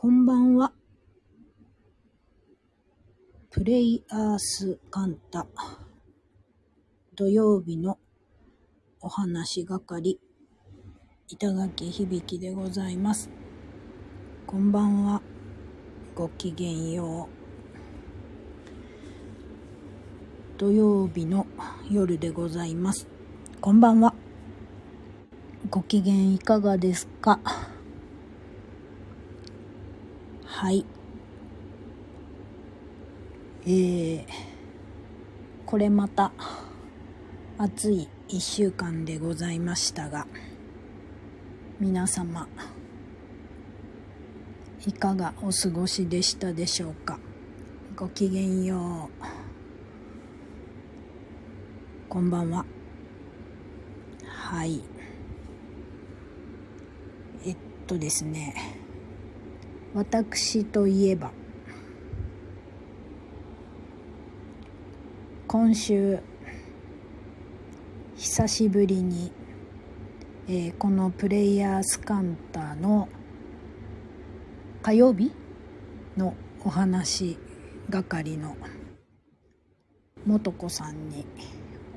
こんばんは。プレイアースカンタ土曜日のお話係板垣響でございます。こんばんは。ごきげんよう。土曜日の夜でございます。こんばんは。ご機嫌いかがですか？はい。えー、これまた暑い一週間でございましたが、皆様、いかがお過ごしでしたでしょうか？ごきげんよう。こんばんは。はい。えっとですね、私といえば、今週、久しぶりに、えーこのプレイヤースカンターの火曜日？のお話係の素子さんに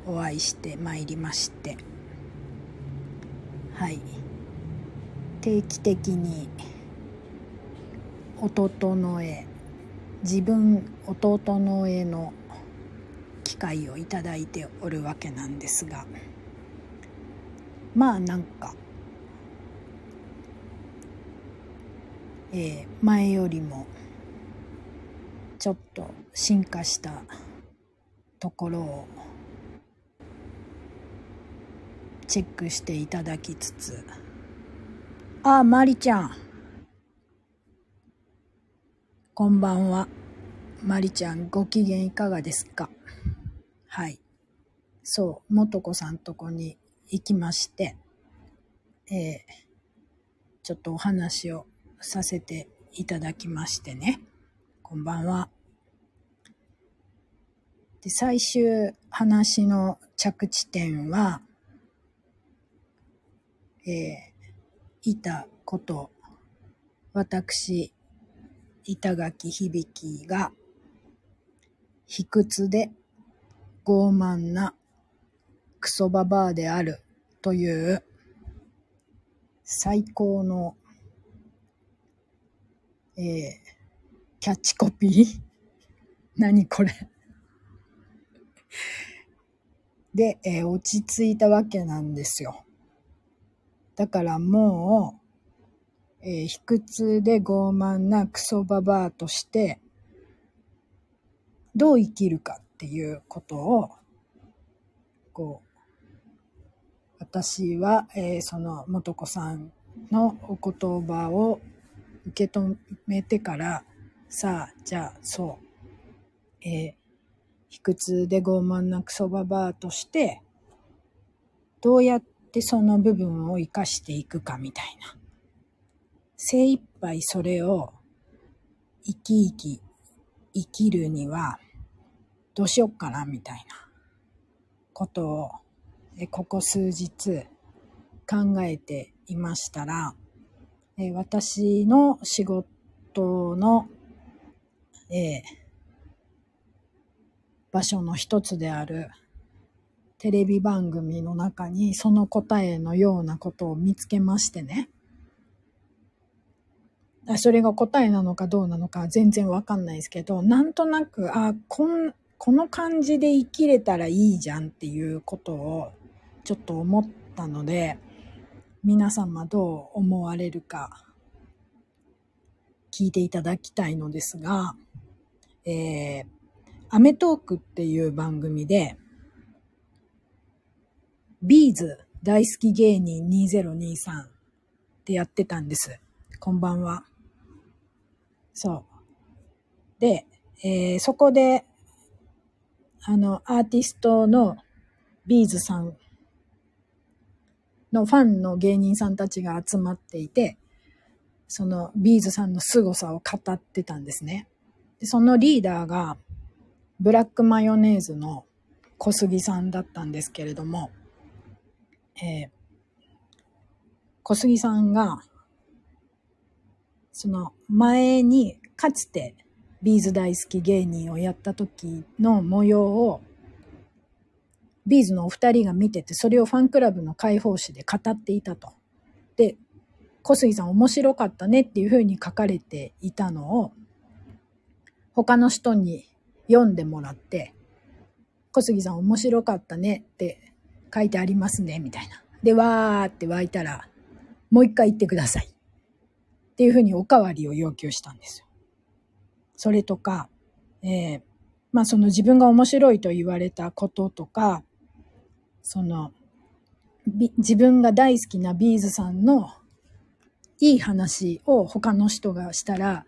お会いしてまいりまして。はい。定期的に弟の絵自分弟の絵の機会をいただいておるわけなんですがまあなんか、えー前よりもちょっと進化したところをチェックしていただきつつああまりちゃん。こんばんは。まりちゃんご機嫌いかがですか？はい。そう素子さんとこに行きましてえーちょっとお話をさせていただきましてね。こんばんは。で最終話の着地点はえーいたこと私板垣響が卑屈で傲慢なクソババアであるという最高の、えーキャッチコピー？何これ？で、えー落ち着いたわけなんですよ。だからもう、えー卑屈で傲慢なクソババアとして、どう生きるかっていうことを、こう、私は、えーその素子さんのお言葉を受け止めてから、さあ、じゃあ、そう、えー卑屈で傲慢なクソババアとして、どうやってその部分を生かしていくかみたいな。精一杯それを生き生き生きるにはどうしよっかなみたいなことをここ数日考えていましたら私の仕事の、え場所の一つであるテレビ番組の中にその答えのようなことを見つけましてね。あそれが答えなのかどうなのか全然わかんないですけど、なんとなく、あ、こん、この感じで生きれたらいいじゃんっていうことをちょっと思ったので、皆様どう思われるか聞いていただきたいのですが、えー、アメトークっていう番組で、ビーズ大好き芸人2023ってやってたんです。こんばんは。そう。で、えーそこで、あの、アーティストのビーズさんのファンの芸人さんたちが集まっていて、そのビーズさんの凄さを語ってたんですね。でそのリーダーが、ブラックマヨネーズの小杉さんだったんですけれども、えー小杉さんが、その前にかつて B'z大好き芸人をやった時の模様を B'zのお二人が見てて、それをファンクラブの会報誌で語っていたと。で、小杉さん面白かったねっていうふうに書かれていたのを、他の人に読んでもらって、小杉さん面白かったねって書いてありますね、みたいな。で、わーって湧いたら、もう一回言ってください。っていうふうにおかわりを要求したんですよ。それとか、えー、まあその自分が面白いと言われたこととか、その、自分が大好きなビーズさんのいい話を他の人がしたら、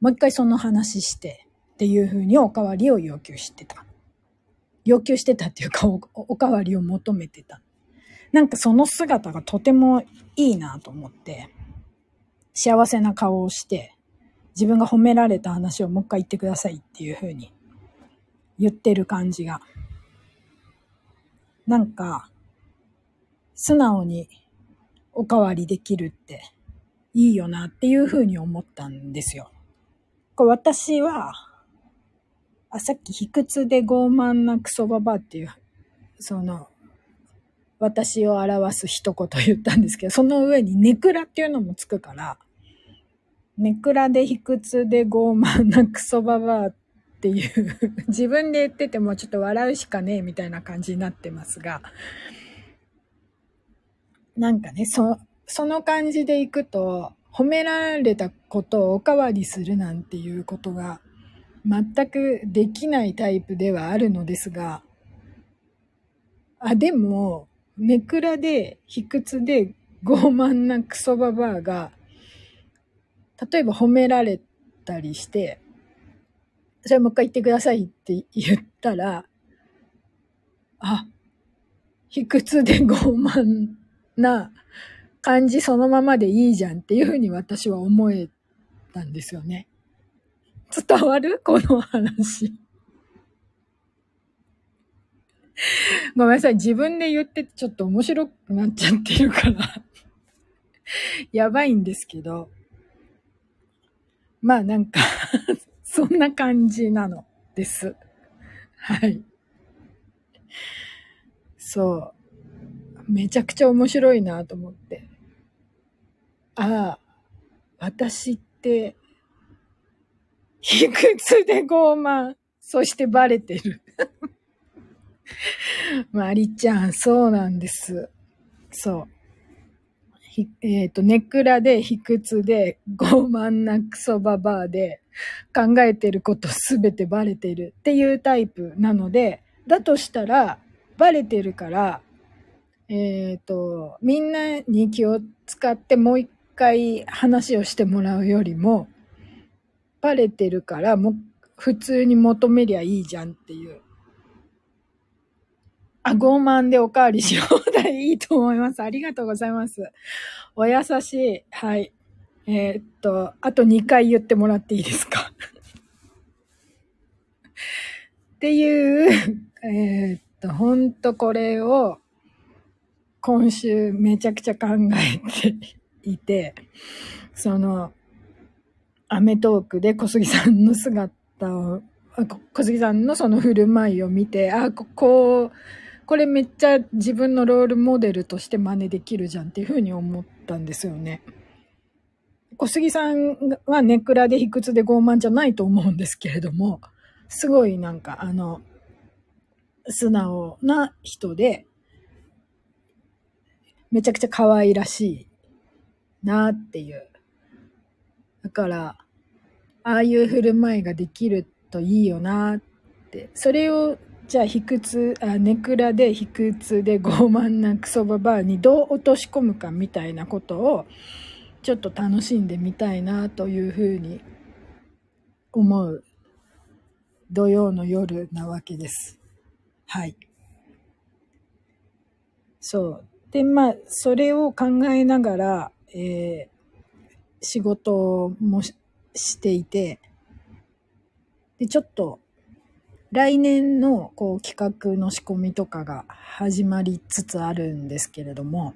もう一回その話してっていうふうにおかわりを要求してた。要求してたっていうかお、おかわりを求めてた。なんかその姿がとてもいいなと思って、幸せな顔をして、自分が褒められた話をもう一回言ってくださいっていうふうに言ってる感じがなんか、素直におかわりできるっていいよなっていうふうに思ったんですよ。こ私は、あ、さっき卑屈で傲慢なクソババアっていう、その、私を表す一言言ったんですけど、その上にネクラっていうのもつくから、ネクラで卑屈で傲慢なクソババアっていう自分で言っててもちょっと笑うしかねえみたいな感じになってますが、なんかね、そ、その感じでいくと、褒められたことをおかわりするなんていうことが全くできないタイプではあるのですが、あ、でも、ネクラで、卑屈で、傲慢なクソババアが、例えば褒められたりして、それもう一回言ってくださいって言ったら、あ、卑屈で傲慢な感じそのままでいいじゃんっていうふうに私は思えたんですよね。伝わる？この話。ごめんなさい。自分で言ってちょっと面白くなっちゃってるから やばいんですけど。まあなんか そんな感じなのです。はい。そう。めちゃくちゃ面白いなと思って。ああ、私って、卑屈で傲慢、そしてバレてる。まりちゃん、そうなんです。そう。えっ、ー、と、ネクラで卑屈で傲慢なクソババアで考えてることすべてバレてるっていうタイプなので、だとしたら、バレてるから、えっ、ー、と、みんなに気を使ってもう一回話をしてもらうよりも、バレてるからも普通に求めりゃいいじゃんっていうあ、傲慢でおかわりし放題いいと思います。ありがとうございます。お優しい。はい。えー、っと、あと2回言ってもらっていいですか？っていう、えー、っと、ほんとこれを今週めちゃくちゃ考えていて、その、アメトークで小杉さんの姿を、小杉さんのその振る舞いを見て、あ、こう、これめっちゃ自分のロールモデルとして真似できるじゃんっていうふうに思ったんですよね。小杉さんはネクラで卑屈で傲慢じゃないと思うんですけれども、すごいなんかあの、素直な人で、めちゃくちゃ可愛らしいなっていう。だから、ああいう振る舞いができるといいよなって。それをじゃあ卑屈あネクラで卑屈で傲慢なクソババアにどう落とし込むかみたいなことをちょっと楽しんでみたいなというふうに思う土曜の夜なわけです。はい。そう。で、まあ、それを考えながら、えー、仕事もしていて、で、ちょっと来年のこう企画の仕込みとかが始まりつつあるんですけれども、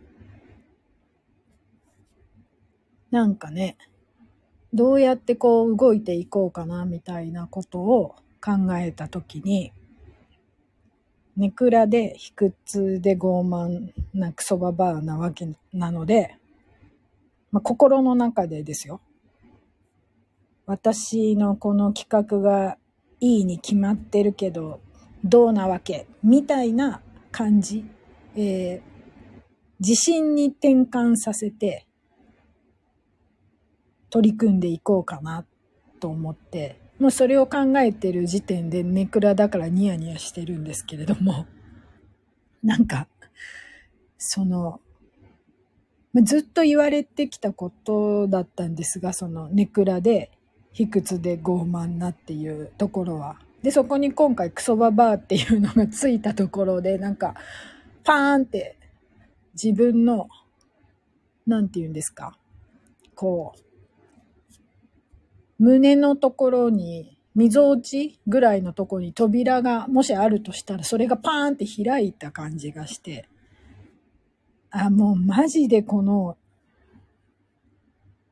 なんかね、どうやってこう動いていこうかなみたいなことを考えたときに、ネクラで卑屈で傲慢なクソババアなわけなので、まあ、心の中でですよ。私のこの企画がいいに決まってるけど、どうなわけみたいな感じ。えー、自信に転換させて、取り組んでいこうかなと思って、もうそれを考えてる時点でネクラだからニヤニヤしてるんですけれども、なんか、その、ずっと言われてきたことだったんですが、そのネクラで、卑屈で傲慢なっていうところは。で、そこに今回クソババアっていうのがついたところで、なんか、パーンって自分の、なんて言うんですか、こう、胸のところに、溝落ちぐらいのところに扉がもしあるとしたら、それがパーンって開いた感じがして、あ、もうマジでこの、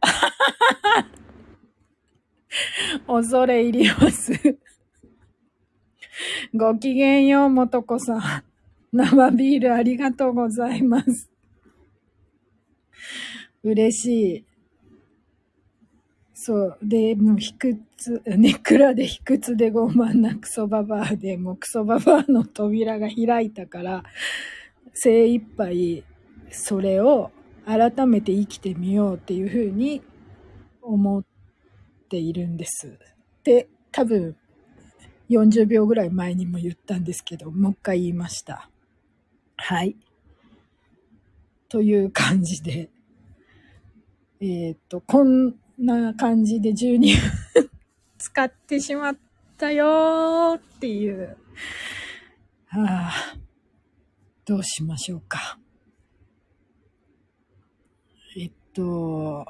恐れ入ります ごきげんよう、もとこさん。生ビールありがとうございます。嬉しい。そう。で、もう、卑屈、ネクラで卑屈で傲慢なクソババアで、もうクソババアの扉が開いたから、精一杯、それを改めて生きてみようっていうふうに思っているんです。で、多分、40秒ぐらい前にも言ったんですけど、もう一回言いました。はい。という感じで、えっ、と、こんな感じで12分使ってしまったよっていう。はあ、どうしましょうか。えっと、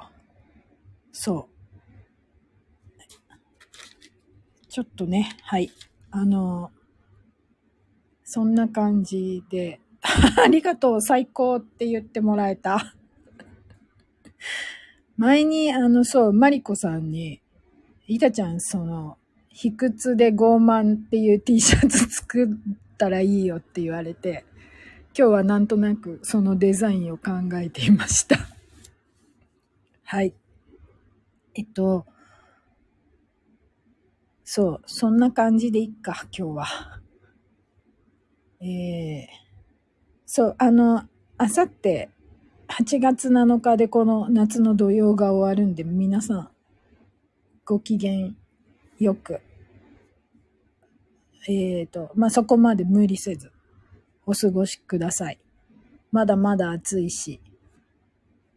そう。ちょっとね、はい。あの、そんな感じで、ありがとう、最高って言ってもらえた。前に、あの、そう、マリコさんに、イタちゃん、その、卑屈で傲慢っていう T シャツ作ったらいいよって言われて、今日はなんとなくそのデザインを考えていました。はい。えっと、そう、そんな感じでいっか、今日は。えー、そう、あの、あさって8月7日でこの夏の土曜が終わるんで、皆さん、ご機嫌よく、えっ、ー、と、まあ、そこまで無理せず、お過ごしください。まだまだ暑いし、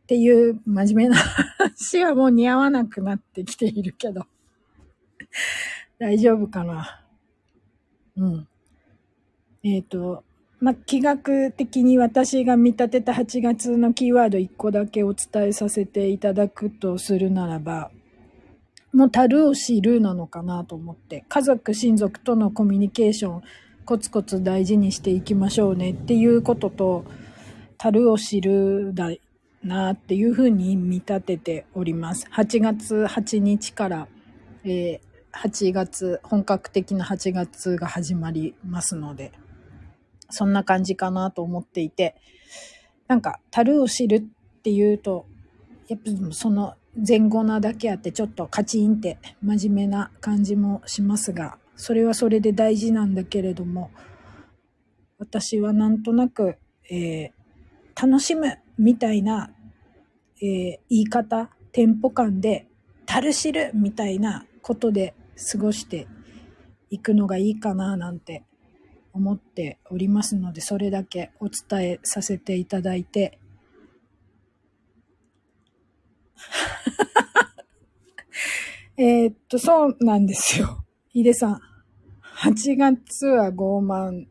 っていう真面目な話はもう似合わなくなってきているけど、大丈夫かな？うん。えっ、ー、と、まあ、気学的に私が見立てた8月のキーワード1個だけお伝えさせていただくとするならば、もう樽を知るなのかなと思って、家族、親族とのコミュニケーション、コツコツ大事にしていきましょうねっていうことと、樽を知るだなっていうふうに見立てております。8月8日から、えー、8月、本格的な8月が始まりますので、そんな感じかなと思っていて、なんか、樽を知るっていうと、やっぱその前後なだけあってちょっとカチンって真面目な感じもしますが、それはそれで大事なんだけれども、私はなんとなく、えー、楽しむみたいな、えー、言い方、テンポ感で、樽知るみたいなことで過ごしていくのがいいかななんて思っておりますので、それだけお伝えさせていただいて、えっと、そうなんですよ。井出さん。8月は傲慢。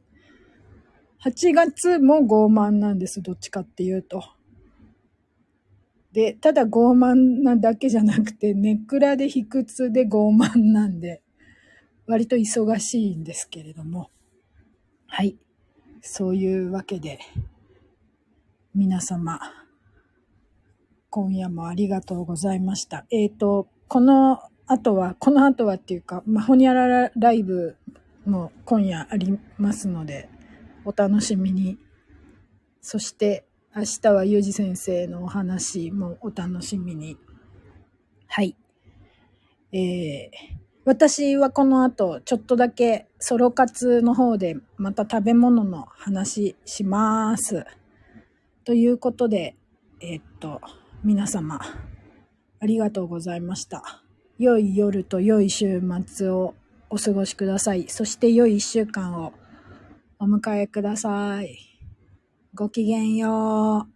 8月も傲慢なんです。どっちかっていうと。で、ただ傲慢なだけじゃなくて、ネクラで卑屈で傲慢なんで、割と忙しいんですけれども。はい。そういうわけで、皆様、今夜もありがとうございました。えっ、ー、と、この後は、この後はっていうか、まあ、ほにゃららライブも今夜ありますので、お楽しみに。そして明日はゆうじ先生のお話もお楽しみに。はい。えー、私はこの後ちょっとだけソロ活の方でまた食べ物の話します。ということで、えー、っと、皆様、ありがとうございました。良い夜と良い週末をお過ごしください。そして良い一週間をお迎えください。ごきげんよう。